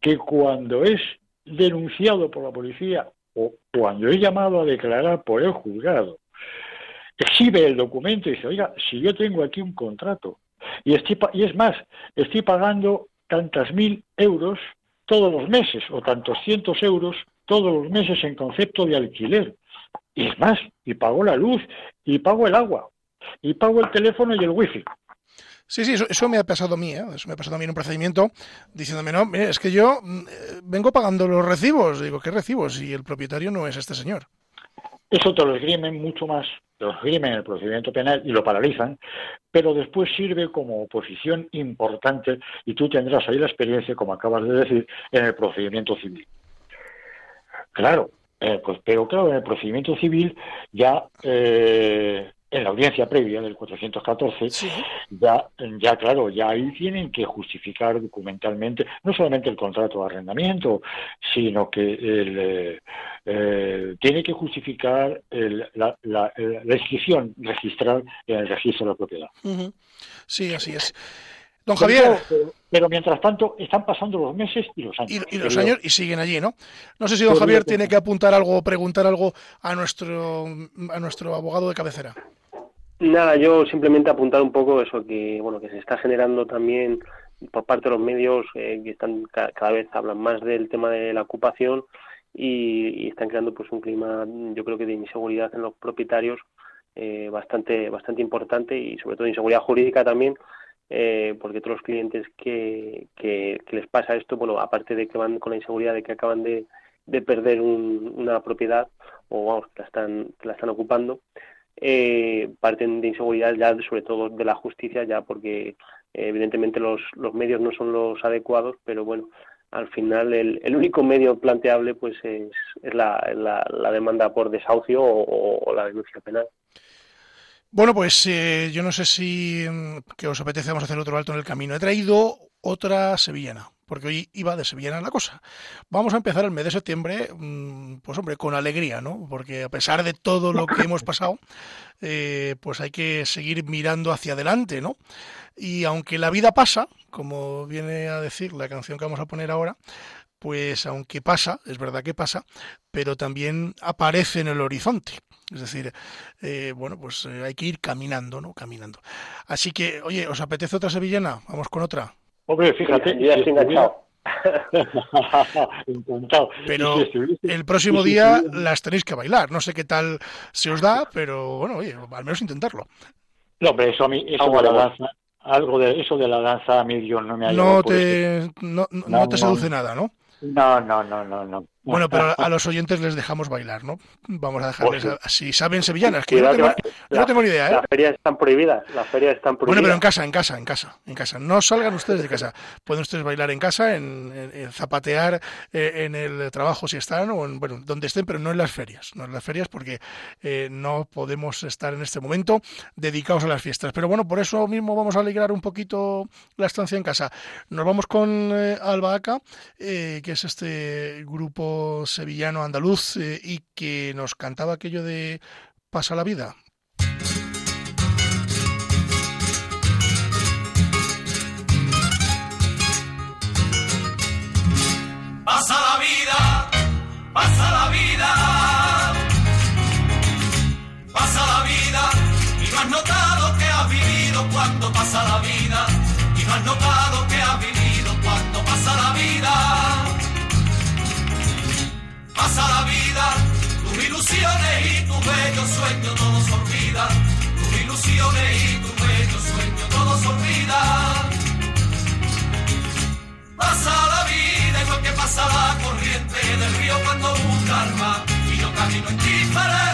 que cuando es denunciado por la policía o cuando es llamado a declarar por el juzgado, exhibe el documento y dice, oiga, si yo tengo aquí un contrato y, y es más, estoy pagando tantas mil euros todos los meses o tantos cientos euros todos los meses en concepto de alquiler. Y es más, y pago la luz, y pago el agua, y pago el teléfono y el wifi. Sí, sí, eso, me ha pasado a mí, ¿eh? eso me ha pasado a mí en un procedimiento diciéndome, no, mire, es que yo mm, eh, vengo pagando los recibos. Digo, ¿qué recibos? Y el propietario no es este señor. Eso te lo esgrimen mucho más, te lo esgrimen en el procedimiento penal y lo paralizan, pero después sirve como oposición importante y tú tendrás ahí la experiencia, como acabas de decir, en el procedimiento civil. Claro, eh, pues, pero claro, en el procedimiento civil ya eh, en la audiencia previa del 414, ya, ya claro, ya ahí tienen que justificar documentalmente no solamente el contrato de arrendamiento, sino que el, eh, eh, tiene que justificar la, la, inscripción registral en el registro de la propiedad. Sí, así es. Don Javier. Pero, mientras tanto están pasando los meses y los años. Y, los años y siguen allí, ¿no? No sé si don Javier tiene que apuntar algo o preguntar algo a nuestro, a nuestro abogado de cabecera. Nada, yo simplemente apuntar un poco eso que bueno que se está generando también por parte de los medios eh, que están cada vez hablan más del tema de la ocupación y, están creando pues un clima yo creo que de inseguridad en los propietarios eh, bastante bastante importante y sobre todo inseguridad jurídica también eh, porque todos los clientes que, que, les pasa esto bueno aparte de que van con la inseguridad de que acaban de, de perder una propiedad o vamos que la están que la están ocupando eh, parten de inseguridad ya sobre todo de la justicia ya porque eh, evidentemente los, los medios no son los adecuados pero bueno al final el, el único medio planteable pues es, es la, la, demanda por desahucio o, la denuncia penal bueno, pues eh, yo no sé si mm, que os apetece vamos a hacer otro alto en el camino. He traído otra sevillana porque hoy iba de Sevilla la cosa. Vamos a empezar el mes de septiembre, mm, pues hombre, con alegría, ¿no? Porque a pesar de todo lo que hemos pasado, eh, pues hay que seguir mirando hacia adelante, ¿no? Y aunque la vida pasa, como viene a decir la canción que vamos a poner ahora, pues aunque pasa, es verdad que pasa, pero también aparece en el horizonte. Es decir, eh, bueno, pues eh, hay que ir caminando, ¿no? Caminando. Así que, oye, ¿os apetece otra sevillana? Vamos con otra. Hombre, fíjate. ya estoy enganchado. Pero el próximo día las tenéis que bailar. No sé qué tal se os da, pero bueno, oye, al menos intentarlo. No, pero eso a mí, eso de la danza, algo de eso de la danza a mí yo no me ha no te, no, no, te seduce nada, ¿no? No, no, no, no, no. Bueno, pero a los oyentes les dejamos bailar, ¿no? Vamos a dejarles, si saben sevillanas, que yo no, tengo, ni idea, ¿eh? Las ferias están prohibidas, las ferias están prohibidas. Bueno, pero en casa, en casa, en casa, en casa. No salgan ustedes de casa. Pueden ustedes bailar en casa, en, zapatear eh, en el trabajo si están, o en, bueno, donde estén, pero no en las ferias. No en las ferias porque eh, no podemos estar en este momento dedicados a las fiestas. Pero bueno, por eso mismo vamos a alegrar un poquito la estancia en casa. Nos vamos con eh, Albahaca, que es este grupo sevillano andaluz eh, y que nos cantaba aquello de Pasa la vida. Pasa la vida, pasa la vida, pasa la vida y no has notado que has vivido cuando pasa la vida. Y no has notado que has vivido cuando pasa la vida pasa la vida, tus ilusiones y tus bellos sueños todos se olvidan, tus ilusiones y tus bellos sueños todos se olvidan. Pasa la vida igual que pasa la corriente del río cuando busca el mar, y yo camino indiferente allí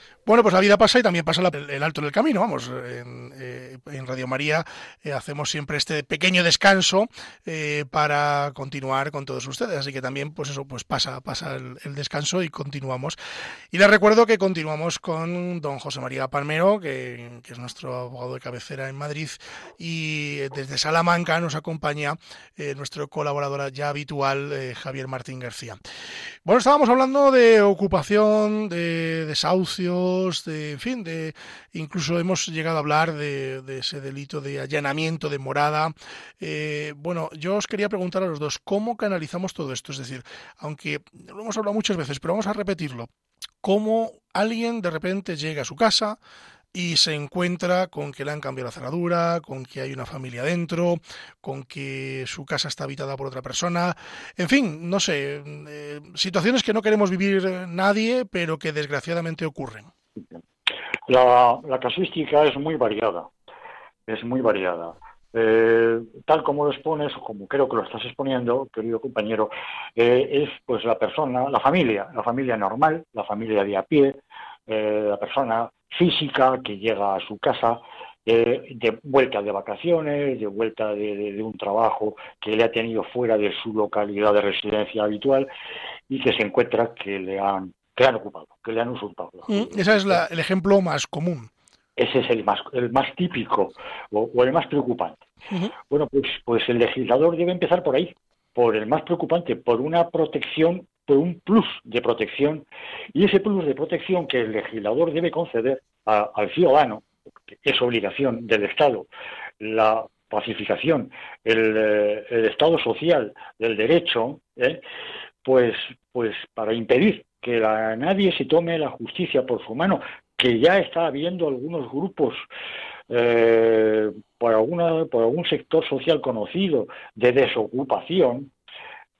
Bueno, pues la vida pasa y también pasa el alto del camino. Vamos, en, eh, Radio María eh, hacemos siempre este pequeño descanso eh, para continuar con todos ustedes. Así que también, pues eso, pues pasa, pasa el, descanso y continuamos. Y les recuerdo que continuamos con don José María Palmero, que, es nuestro abogado de cabecera en Madrid, y desde Salamanca nos acompaña nuestro colaborador ya habitual, Javier Martín García. Bueno, estábamos hablando de ocupación, de desahucio de, en fin, de incluso hemos llegado a hablar de, ese delito de allanamiento de morada. Eh, bueno, yo os quería preguntar a los dos, ¿cómo canalizamos todo esto? Es decir, aunque lo hemos hablado muchas veces, pero vamos a repetirlo. ¿Cómo alguien de repente llega a su casa, y se encuentra con que le han cambiado la cerradura, con que hay una familia dentro, con que su casa está habitada por otra persona, en fin, no sé, eh, situaciones que no queremos vivir nadie, pero que desgraciadamente ocurren. La, casuística es muy variada, es muy variada. Eh, tal como lo expones, o como creo que lo estás exponiendo, querido compañero, eh, es pues la persona, la familia, la familia normal, la familia de a pie, la persona física que llega a su casa eh, de vuelta de vacaciones, de vuelta de, un trabajo que le ha tenido fuera de su localidad de residencia habitual y que se encuentra que le han, que han ocupado, que le han usurpado. Mm, ese es el ejemplo más común. Ese es el más, el más típico o, el más preocupante. Bueno, pues, pues el legislador debe empezar por ahí, por el más preocupante, por una protección un plus de protección y ese plus de protección que el legislador debe conceder al ciudadano, que es obligación del Estado, la pacificación, el, eh, Estado social del derecho, ¿eh? pues, pues para impedir que nadie se tome la justicia por su mano, que ya está habiendo algunos grupos eh, por, alguna, por algún sector social conocido de desocupación,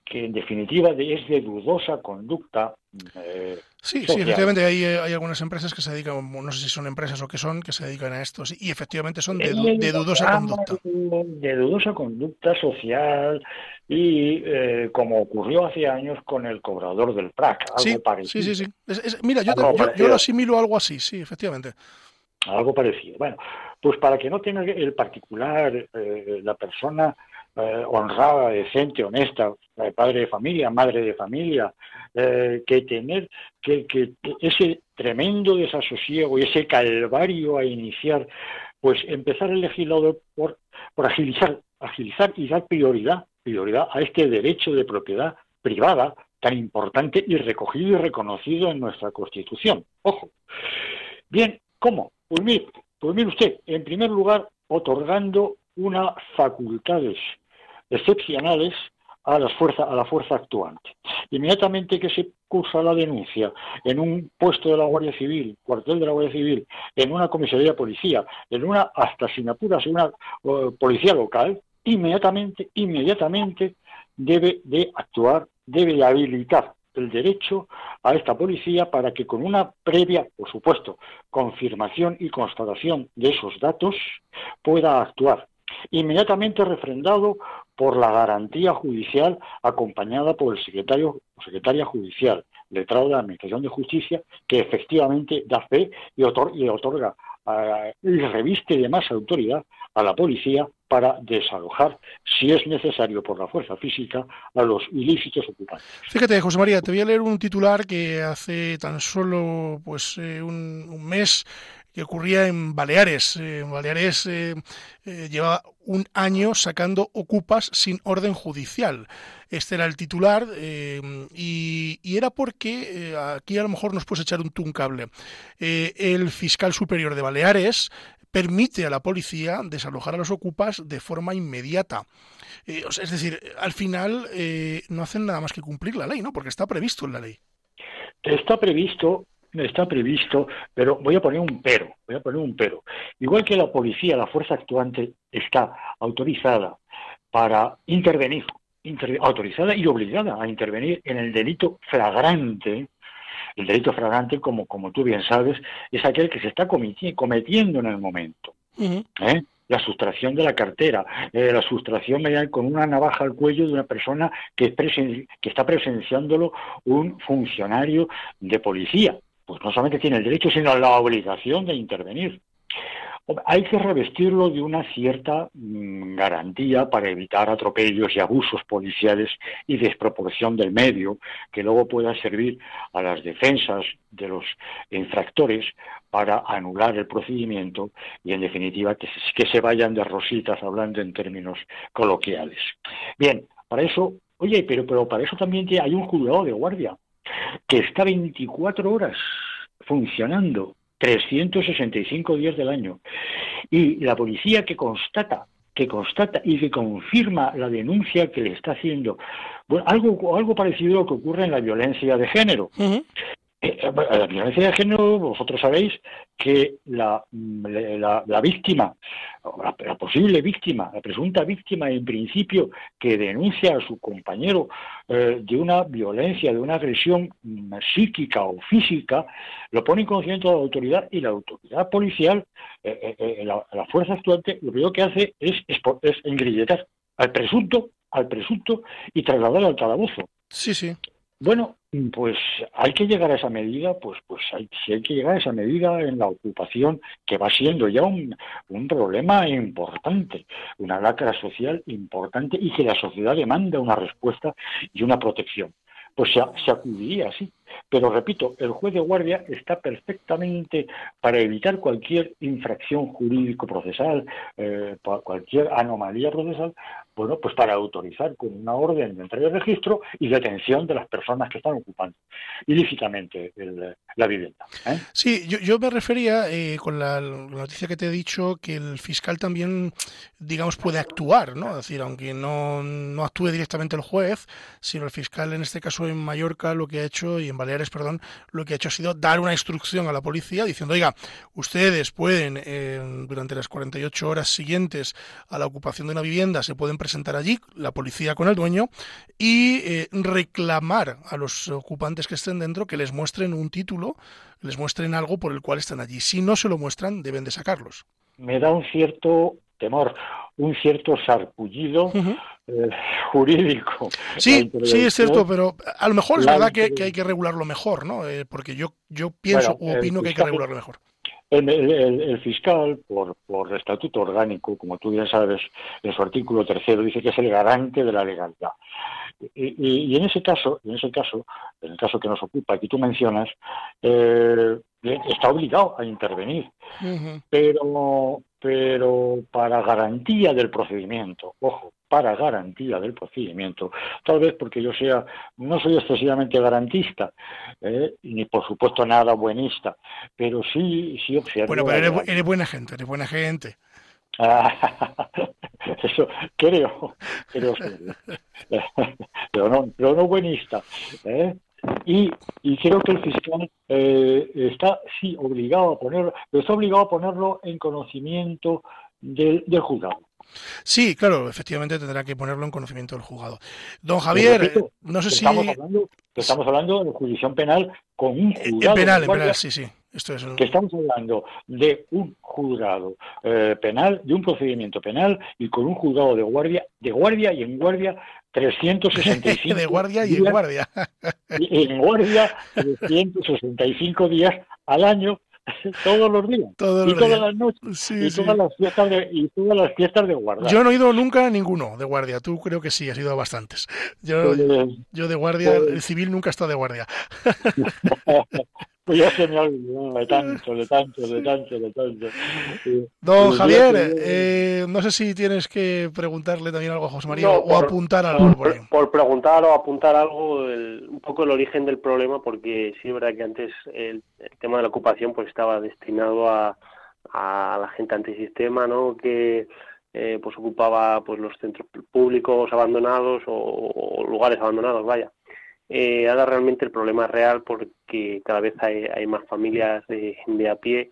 que en definitiva es de dudosa conducta. Eh, sí, sí, efectivamente hay, hay, algunas empresas que se dedican, no sé si son empresas o qué son, que se dedican a esto, y efectivamente son de, dudosa conducta. De dudosa conducta social y eh, como ocurrió hace años con el cobrador del PRAC, algo sí, parecido. Sí, sí, sí. mira, yo, yo, lo asimilo a algo así, sí, efectivamente. Algo parecido. Bueno, pues para que no tenga el particular, eh, la persona eh, honrada, decente, honesta, padre de familia, madre de familia, eh, que tener que, que, ese tremendo desasosiego y ese calvario a iniciar, pues empezar el legislador por, por agilizar, agilizar y dar prioridad, prioridad a este derecho de propiedad privada tan importante y recogido y reconocido en nuestra Constitución. Ojo. Bien, ¿cómo? Pues mire, pues mire usted, en primer lugar, otorgando unas facultades excepcionales a, las fuerzas, a la fuerza actuante. Inmediatamente que se cursa la denuncia en un puesto de la Guardia Civil, cuartel de la Guardia Civil, en una comisaría de policía, en una, hasta sin apuras, una policía local, inmediatamente, inmediatamente debe de actuar, debe de habilitar el derecho a esta policía para que con una previa, por supuesto, confirmación y constatación de esos datos pueda actuar inmediatamente refrendado por la garantía judicial acompañada por el secretario o secretaria judicial, letrado de la Administración de Justicia, que efectivamente da fe y, otorga y reviste de más autoridad a la policía para desalojar, si es necesario por la fuerza física, a los ilícitos ocupantes. Fíjate, José María, te voy a leer un titular que hace tan solo pues eh, un mes que ocurría en Baleares. Eh, Baleares eh, eh, llevaba un año sacando ocupas sin orden judicial. Este era el titular y, era porque aquí a lo mejor nos puedes echar un, un cable. el fiscal superior de Baleares permite a la policía desalojar a los ocupas de forma inmediata. es decir, al final no hacen nada más que cumplir la ley, ¿no? Porque está previsto en la ley. Está previsto está previsto, pero voy a poner un pero, voy a poner un pero. Igual que la policía, la fuerza actuante está autorizada para intervenir, autorizada y obligada a intervenir en el delito flagrante, el delito flagrante, como, como tú bien sabes, es aquel que se está cometiendo en el momento. ¿eh? la sustracción de la cartera, eh, la sustracción con una navaja al cuello de una persona que, que está presenciándolo un funcionario de policía pues no solamente tiene el derecho, sino la obligación de intervenir. Hay que revestirlo de una cierta mm, garantía para evitar atropellos y abusos policiales y desproporción del medio que luego pueda servir a las defensas de los infractores para anular el procedimiento y, en definitiva, que, que se vayan de rositas hablando en términos coloquiales. Bien, para eso, oye, pero, pero para eso también hay un juzgado de guardia que está 24 horas funcionando 365 días del año. Y la policía que constata que constata y que confirma la denuncia que le está haciendo. Bueno, algo, algo parecido a lo que ocurre en la violencia de género. La violencia de género, vosotros sabéis que la, la, víctima, la, posible víctima, la presunta víctima, en principio, que denuncia a su compañero eh, de una violencia, de una agresión mm, psíquica o física, lo pone en conocimiento de la autoridad y la autoridad policial, la, fuerza actuante, lo primero que hace es, es, es engrilletar al presunto, al presunto y trasladarlo al calabozo. Sí, sí. Bueno, pues hay que llegar a esa medida, pues, pues hay, si hay que llegar a esa medida en la ocupación, que va siendo ya un, problema importante, una lacra social importante y que la sociedad demanda una respuesta y una protección. Pues se, se acudiría así. Pero repito, el juez de guardia está perfectamente para evitar cualquier infracción jurídico-procesal, eh, cualquier anomalía procesal, bueno, pues para autorizar con una orden de entrega de registro y detención de las personas que están ocupando ilícitamente la vivienda. ¿eh? Sí, yo, me refería eh, con la, noticia que te he dicho que el fiscal también, digamos, puede actuar, ¿no? Es decir, aunque no, no actúe directamente el juez, sino el fiscal en este caso en Mallorca lo que ha hecho y en Baleares, perdón, lo que ha hecho ha sido dar una instrucción a la policía diciendo, oiga, ustedes pueden eh, durante las 48 horas siguientes a la ocupación de una vivienda se pueden presentar allí, la policía con el dueño, y eh, reclamar a los ocupantes que estén dentro que les muestren un título, les muestren algo por el cual están allí. Si no se lo muestran, deben de sacarlos. Me da un cierto temor, un cierto sarpullido eh, jurídico. Sí, sí, es cierto, pero a lo mejor es verdad que, hay que regularlo mejor, ¿no? Eh, porque yo, yo pienso o opino que hay que regularlo mejor. El, fiscal, por, por estatuto orgánico, como tú ya sabes, en su artículo tercero dice que es el garante de la legalidad. Y, en ese caso, en ese caso, en el caso que nos ocupa, que tú mencionas, eh, está obligado a intervenir, pero, pero para garantía del procedimiento, ojo, para garantía del procedimiento, tal vez porque yo sea, no soy excesivamente garantista, eh, ni por supuesto nada buenista, pero sí, sí observo. Bueno, pero eres, buena gente, eres buena gente. eso creo, creo, pero no, pero no buenista. ¿eh? Y, y, creo que el fiscal eh, está sí obligado a ponerlo, pero está obligado a ponerlo en conocimiento del, del juzgado. Sí, claro, efectivamente tendrá que ponerlo en conocimiento del juzgado. Don Javier, no sé si... estamos hablando de jurisdicción penal con un juzgado. En penal, en penal, sí, sí. Esto es Que estamos hablando de un juzgado eh, penal, de un procedimiento penal y con un juzgado de guardia, de guardia y en guardia 365 de guardia y en guardia. y en guardia 365 días al año todos los días. y todas las noches. y, Todas las fiestas de, y todas las fiestas de guardia. Yo no he ido nunca a ninguno de guardia. Tú creo que sí, has ido a bastantes. Yo, pues, yo de guardia, pues el civil nunca está de guardia. Pues ya se me ha olvidado de tanto, de tanto, de tanto, de tanto. Don Javier, eh, no sé si tienes que preguntarle también algo a José María o apuntar algo por, por, preguntar o apuntar algo, un poco el origen del problema, porque sí es verdad que antes el, tema de la ocupación pues estaba destinado a, a la gente antisistema, ¿no? Que eh, pues ocupaba pues los centros públicos abandonados o lugares abandonados, vaya eh, ahora realmente el problema real porque cada vez hay, más familias de, a pie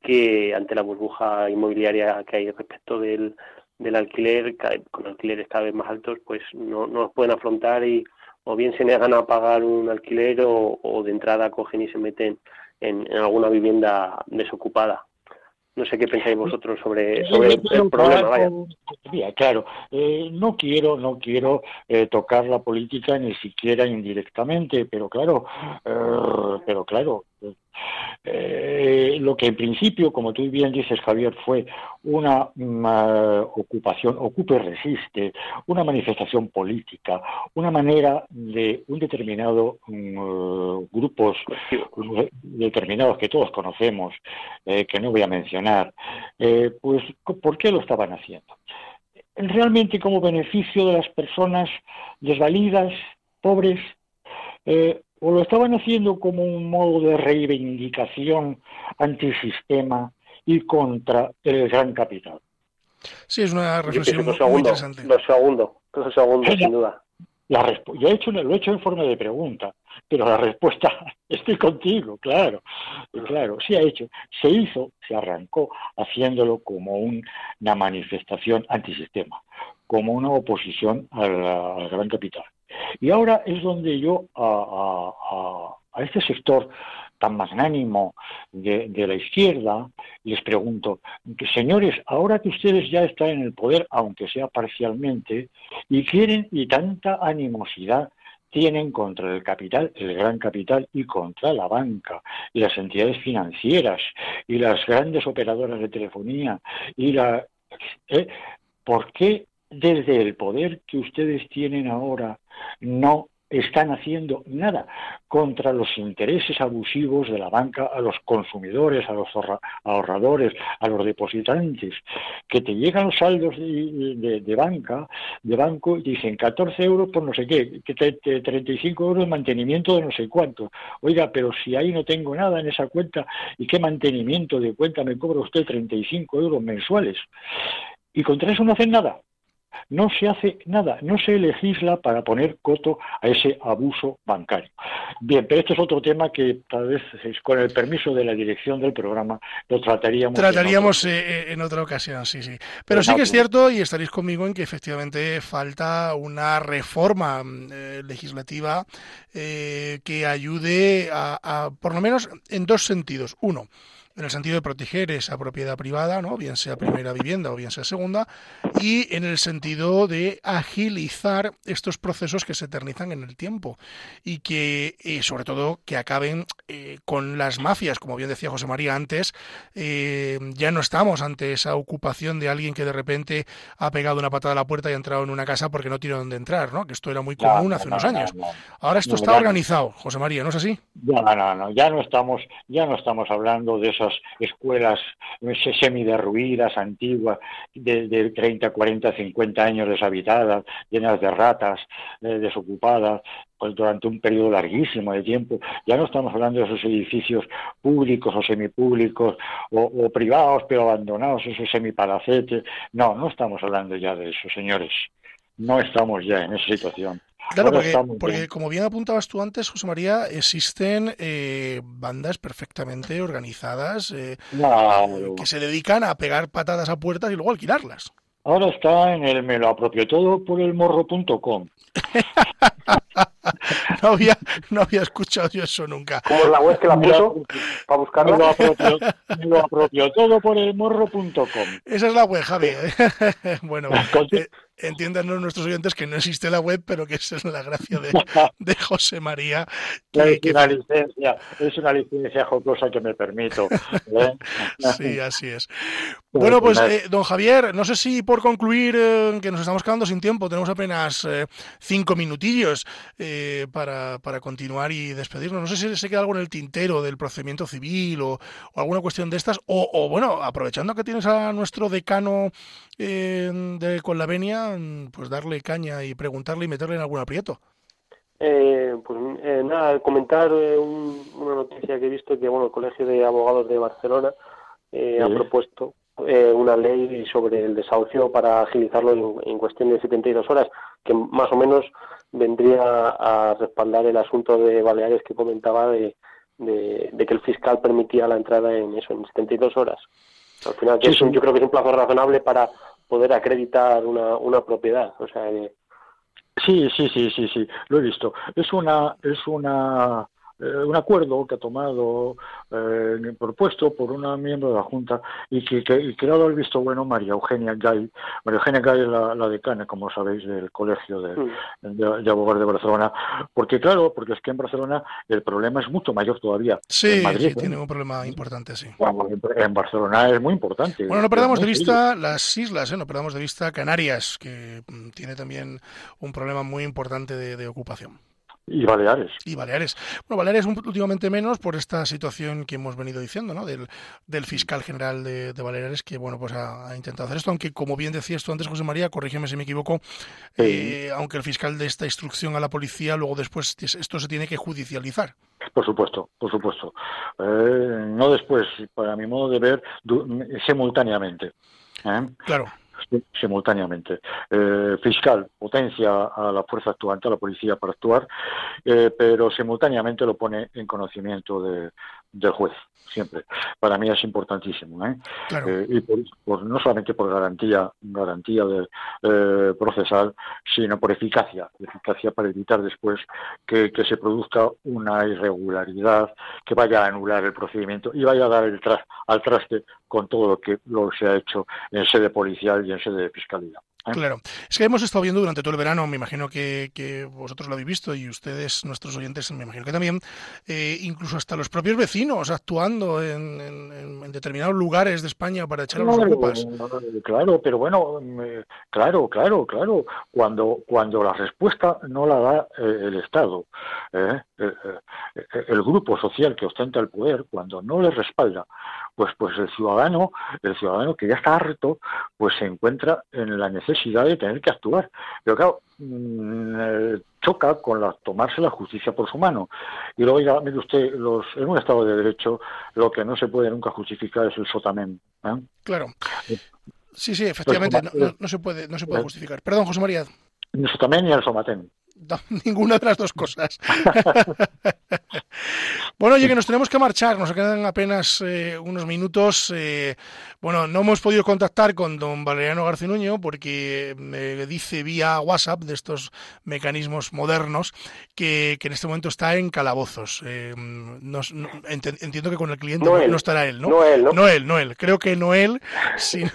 que ante la burbuja inmobiliaria que hay respecto del, del alquiler, con alquileres cada vez más altos, pues no, no los pueden afrontar y o bien se niegan a pagar un alquiler o, de entrada cogen y se meten en alguna vivienda desocupada. No sé qué pensáis vosotros sobre, sobre el, problema. Vaya. Claro, eh, no quiero, no quiero eh, tocar la política ni siquiera indirectamente, pero claro, eh, pero claro, eh, lo que en principio, como tú bien dices, Javier, fue una, ocupación, ocupe resiste, una manifestación política, una manera de un determinado mm, grupos determinados que todos conocemos, eh, que no voy a mencionar, eh, pues ¿por qué lo estaban haciendo? Realmente como beneficio de las personas desvalidas, pobres, o lo estaban haciendo como un modo de reivindicación antisistema y contra el gran capital. Sí, es una reflexión muy segundo, interesante. Lo segundo, lo segundo, Ella- sin duda. La yo he hecho, lo he hecho en forma de pregunta, pero la respuesta estoy contigo, claro, claro, sí ha hecho, se hizo, se arrancó haciéndolo como un- una manifestación antisistema, como una oposición al, al gran capital. Y ahora es donde yo a, este sector tan magnánimo de, de la izquierda les pregunto, señores, ahora que ustedes ya están en el poder, aunque sea parcialmente, y quieren y tanta animosidad tienen contra el capital, el gran capital y contra la banca y las entidades financieras y las grandes operadoras de telefonía y la ¿eh? ¿por qué desde el poder que ustedes tienen ahora no están haciendo nada contra los intereses abusivos de la banca a los consumidores, a los ahorra- ahorradores, a los depositantes, que te llegan los saldos de, banca, de banco, y dicen 14 euros por no sé qué, que te- 35 euros de mantenimiento de no sé cuánto. Oiga, pero si ahí no tengo nada en esa cuenta, ¿y qué mantenimiento de cuenta me cobra usted 35 euros mensuales? Y contra eso no hacen nada. No se hace nada, no se legisla para poner coto a ese abuso bancario. Bien, pero este es otro tema que tal vez, con el permiso de la dirección del programa, lo trataríamos. en Trataríamos otro- eh, en otra ocasión, sí, sí. Pero En sí que es cierto, y estaréis conmigo en que efectivamente falta una reforma mm, eh, legislativa eh, que ayude a, a, por lo menos en dos sentidos. Uno, en el sentido de proteger esa propiedad privada, ¿no? bien sea primera vivienda o bien sea segunda, y en el sentido de agilizar estos procesos que se eternizan en el tiempo y que, eh, sobre todo, que acaben eh, con las mafias, como bien decía José María antes, eh, ya no estamos ante esa ocupación de alguien que de repente ha pegado una patada a la puerta y ha entrado en una casa porque no tiene dónde entrar, ¿no? Que esto era muy No, común no, hace no, unos no, años. no. Ahora esto No, está no. organizado, José María, ¿no es así? Ya, no, no, ya no estamos, ya no estamos hablando de esas escuelas semiderruidas, antiguas, de, de 30, 40, 50 años deshabitadas, llenas de ratas, eh, desocupadas, pues durante un periodo larguísimo de tiempo. Ya no estamos hablando de esos edificios públicos o semipúblicos o, o privados pero abandonados, esos semipalacetes. No, no estamos hablando ya de eso, señores. No estamos ya en esa situación. Claro, porque, porque como bien apuntabas tú antes, José María, existen eh, bandas perfectamente organizadas eh, Claro. que se dedican a pegar patadas a puertas y luego alquilarlas. Ahora está en el me lo apropio todo por el morro.com. No había, no había escuchado yo eso nunca. ¿Cómo es la web que la puso para Me buscarla? lo apropio, me lo apropio todo por el morro.com. Esa es la web, Javi. bueno, eh, entiéndanos nuestros oyentes que no existe la web, pero que esa es la gracia de, de José María. que- Es que- una licencia, es una licencia jocosa que me permito. ¿eh? Sí, así es. Bueno, pues eh, don Javier, no sé si por concluir, eh, que nos estamos quedando sin tiempo, tenemos apenas eh, cinco minutillos eh, para, para continuar y despedirnos. No sé si se queda algo en el tintero del procedimiento civil o, o alguna cuestión de estas, o, o, bueno, aprovechando que tienes a nuestro decano eh, de, con la venia, pues darle caña y preguntarle y meterle en algún aprieto. Eh, pues eh, nada, comentar eh, un- una noticia que he visto que bueno el Colegio de Abogados de Barcelona eh, ha Sí. propuesto eh, una ley sobre el desahucio para agilizarlo en, en cuestión de 72 horas, que más o menos vendría a respaldar el asunto de Baleares que comentaba de, de, de que el fiscal permitía la entrada en eso en 72 horas. Al final, que Sí, es un- sí. yo creo que es un plazo razonable para poder acreditar una, una propiedad. O sea, que- Sí, sí, sí, sí, sí, lo he visto. Es una, es una, eh, un acuerdo que ha tomado, eh, propuesto por una miembro de la Junta y que, que, y que le ha dado el visto bueno María Eugenia Gay. María Eugenia Gay es la, la decana, como sabéis, del Colegio de, mm. de, de Abogados de Barcelona. Porque, claro, porque es que en Barcelona el problema es mucho mayor todavía. Sí, En Madrid, sí, ¿eh? tiene un problema importante, sí. Bueno, en Barcelona es muy importante. Bueno, no perdamos de vista las islas, ¿eh? no perdamos de vista Canarias, que mm, tiene también un problema muy importante de, de ocupación. Y Baleares. Y Baleares. Bueno, Baleares últimamente menos por esta situación que hemos venido diciendo, ¿no? Del, del fiscal general de, de, Baleares que, bueno, pues ha, ha, intentado hacer esto, aunque como bien decías tú antes, José María, corrígeme si me equivoco, sí. eh, aunque el fiscal de esta instrucción a la policía, luego después esto se tiene que judicializar. Por supuesto, por supuesto. Eh, no después, para mi modo de ver, simultáneamente. ¿eh? Claro simultáneamente. Eh, fiscal potencia a la fuerza actuante, a la policía para actuar, eh, pero simultáneamente lo pone en conocimiento de, del juez, siempre. Para mí es importantísimo. ¿eh? Claro. Eh, y por, por, no solamente por garantía, garantía de, eh, procesal, sino por eficacia, eficacia para evitar después que, que, se produzca una irregularidad que vaya a anular el procedimiento y vaya a dar el tras, al traste con todo lo que lo se ha hecho en sede policial y en sede de fiscalía. ¿Eh? Claro, es que hemos estado viendo durante todo el verano, me imagino que, que vosotros lo habéis visto y ustedes, nuestros oyentes, me imagino que también, eh, incluso hasta los propios vecinos actuando en, en, en determinados lugares de España para echar a los claro, ocupas. Claro, pero bueno, claro, claro, claro, cuando, cuando la respuesta no la da eh, el Estado, eh, el grupo social que ostenta el poder, cuando no le respalda, pues, pues el ciudadano, el ciudadano que ya está harto, pues se encuentra en la necesidad de tener que actuar. Pero claro, mmm, choca con la, tomarse la justicia por su mano. Y luego ya, mire usted, los, en un Estado de Derecho lo que no se puede nunca justificar es el sotamén. ¿eh? Claro. Sí, sí, efectivamente, no, no, no, se puede, no se puede justificar. Perdón, José María. Ni el sotamén ni el somatén. No, ninguna de las dos cosas. bueno, oye, que nos tenemos que marchar, nos quedan apenas eh, unos minutos. Eh, bueno, no hemos podido contactar con don Valeriano Garcinuño porque me dice vía WhatsApp de estos mecanismos modernos que, que en este momento está en calabozos. Eh, nos, no, ent entiendo que con el cliente no, no, estará él, ¿no? No él, ¿no? No él, no él. Creo que no él, sino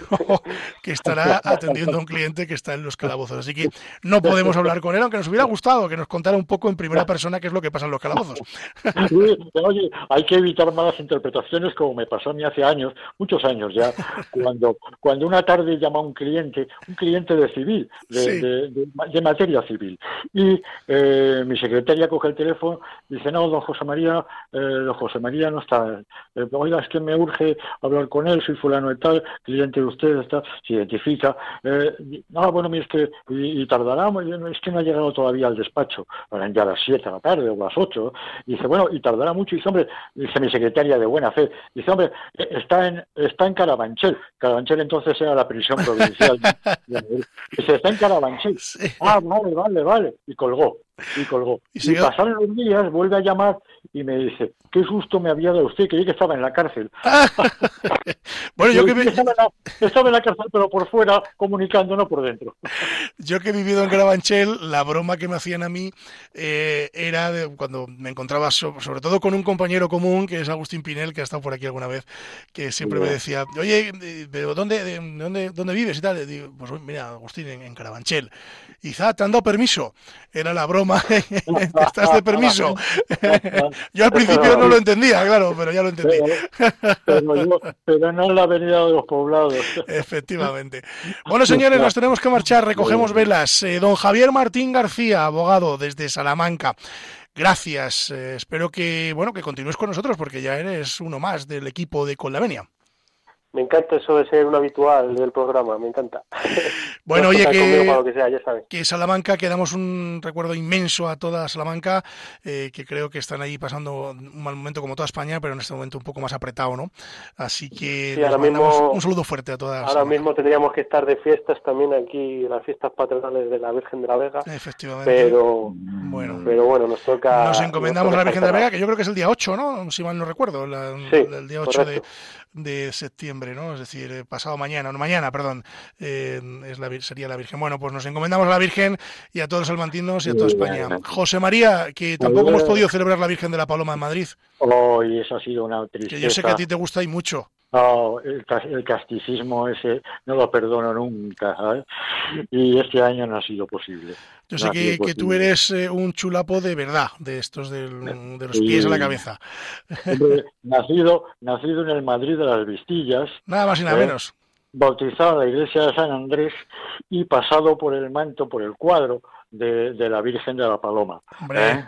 que estará atendiendo a un cliente que está en los calabozos. Así que no podemos hablar con él, aunque nos hubiera gustado que nos contara un poco en primera persona qué es lo que pasa en los calabozos. Oye, hay que evitar malas interpretaciones como me pasó a mí hace años, muchos años ya, cuando, cuando una tarde llama a un cliente, un cliente de civil, de, sí. de, de, de materia civil, y eh, mi secretaria coge el teléfono y dice, no, don José María, eh, don José María no está, eh, oiga, es que me urge hablar con él, soy fulano de tal, cliente de usted, está, se identifica, eh, no, bueno, es que, y, y tardará, es que no ha llegado todavía al despacho, eran ya las 7 de la tarde o las 8, y dice, bueno, y tardará mucho, y dice, hombre, dice mi secretaria de buena fe, dice, hombre, está en, está en Carabanchel, Carabanchel entonces era la prisión provincial, dice, está en Carabanchel, ah, vale, vale, vale, y colgó, y colgó. Y, y pasaron los días, vuelve a llamar y me dice, qué susto me había dado usted, creí que estaba en la cárcel. bueno, yo que me... estaba, en la, estaba en la cárcel, pero por fuera, comunicando, no por dentro. yo que he vivido en Carabanchel, la broma que me hacían a mí eh, era de cuando me encontraba so, sobre todo con un compañero común, que es Agustín Pinel, que ha estado por aquí alguna vez, que siempre me decía, oye, eh, pero ¿dónde, dónde, dónde vives y tal? digo, pues mira, Agustín, en, en Carabanchel. Y ah, ¿te han dado permiso? Era la broma, ¿estás de permiso? yo al principio no lo entendía, claro, pero ya lo entendí. Pero, yo, pero no en la avenida de los poblados. Efectivamente. Bueno, señores, nos tenemos que marchar, recogemos velas. Eh, don Javier Martín García, abogado desde Salamanca. Gracias. Eh, espero que, bueno, que continúes con nosotros porque ya eres uno más del equipo de Conlavenia. Me encanta eso de ser un habitual del programa, me encanta. Bueno, oye, que, que, sea, ya que, Salamanca, que damos un recuerdo inmenso a toda Salamanca, eh, que creo que están ahí pasando un mal momento como toda España, pero en este momento un poco más apretado, ¿no? Así que sí, ahora mismo, un saludo fuerte a todas. Ahora Salamanca. mismo tendríamos que estar de fiestas también aquí, las fiestas patronales de la Virgen de la Vega. Efectivamente. Pero bueno, pero bueno nos toca... Nos encomendamos a la Virgen de la Vega, que yo creo que es el día 8, ¿no? Si mal no recuerdo, la, sí, el día 8 de de septiembre, ¿no? Es decir, eh, pasado mañana, no mañana, perdón, eh, es la, sería la Virgen. Bueno, pues nos encomendamos a la Virgen y a todos los salmantinos y a toda España. José María, que tampoco hemos podido celebrar la Virgen de la Paloma en Madrid. Oh, y eso ha sido una tristeza. Que yo sé que a ti te gusta y mucho. No, el, el, casticismo ese no lo perdono nunca, ¿sabes? Y este año no ha sido posible. Yo sé no que, que, tú eres eh, un chulapo de verdad, de estos de, de los pies a la cabeza. Nacido, nacido en el Madrid de las Vistillas. Nada más y nada eh, menos. Bautizado en la iglesia de San Andrés y pasado por el manto, por el cuadro de, la Virgen de la Paloma. ¿eh?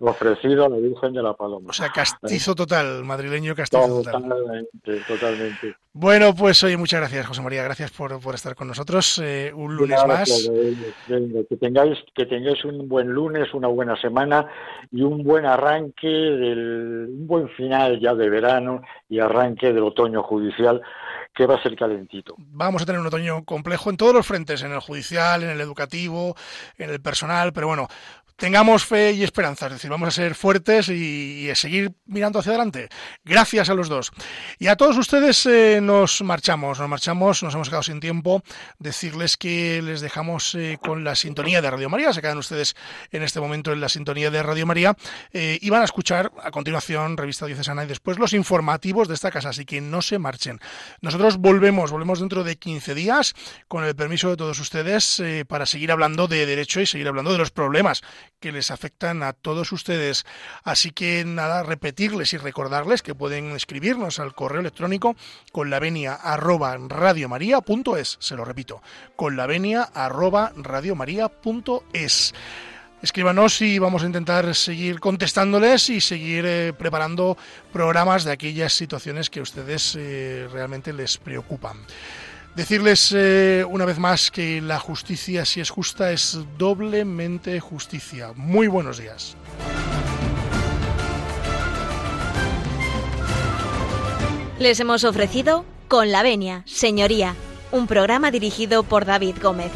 Ofrecido a la Virgen de la Paloma. O sea, castizo total, madrileño castizo total. Totalmente, totalmente. Bueno, pues oye, muchas gracias, José María. Gracias por, por estar con nosotros eh, un lunes más. que, tengáis, que tengáis un buen lunes, una buena semana y un buen arranque, del, un buen final ya de verano y arranque del otoño judicial que va a ser calentito. Vamos a tener un otoño complejo en todos los frentes, en el judicial, en el educativo, en el personal, pero bueno, tengamos fe y esperanza, es decir, vamos a ser fuertes y, seguir mirando hacia adelante. Gracias a los dos. Y a todos ustedes eh, nos marchamos, nos marchamos, nos hemos quedado sin tiempo. Decirles que les dejamos eh, con la sintonía de Radio María, se quedan ustedes en este momento en la sintonía de Radio María eh, y van a escuchar a continuación Revista Diocesana y después los informativos de esta casa, así que no se marchen. Nosotros volvemos, volvemos dentro de 15 días con el permiso de todos ustedes para seguir hablando de derecho y seguir hablando de los problemas que les afectan a todos ustedes. Así que nada, repetirles y recordarles que pueden escribirnos al correo electrónico con la venia arroba radiomaria.es. Se lo repito, con la venia arroba radiomaria.es. Escríbanos y vamos a intentar seguir contestándoles y seguir eh, preparando programas de aquellas situaciones que a ustedes eh, realmente les preocupan. Decirles eh, una vez más que la justicia, si es justa, es doblemente justicia. Muy buenos días. Les hemos ofrecido Con la Venia, Señoría, un programa dirigido por David Gómez.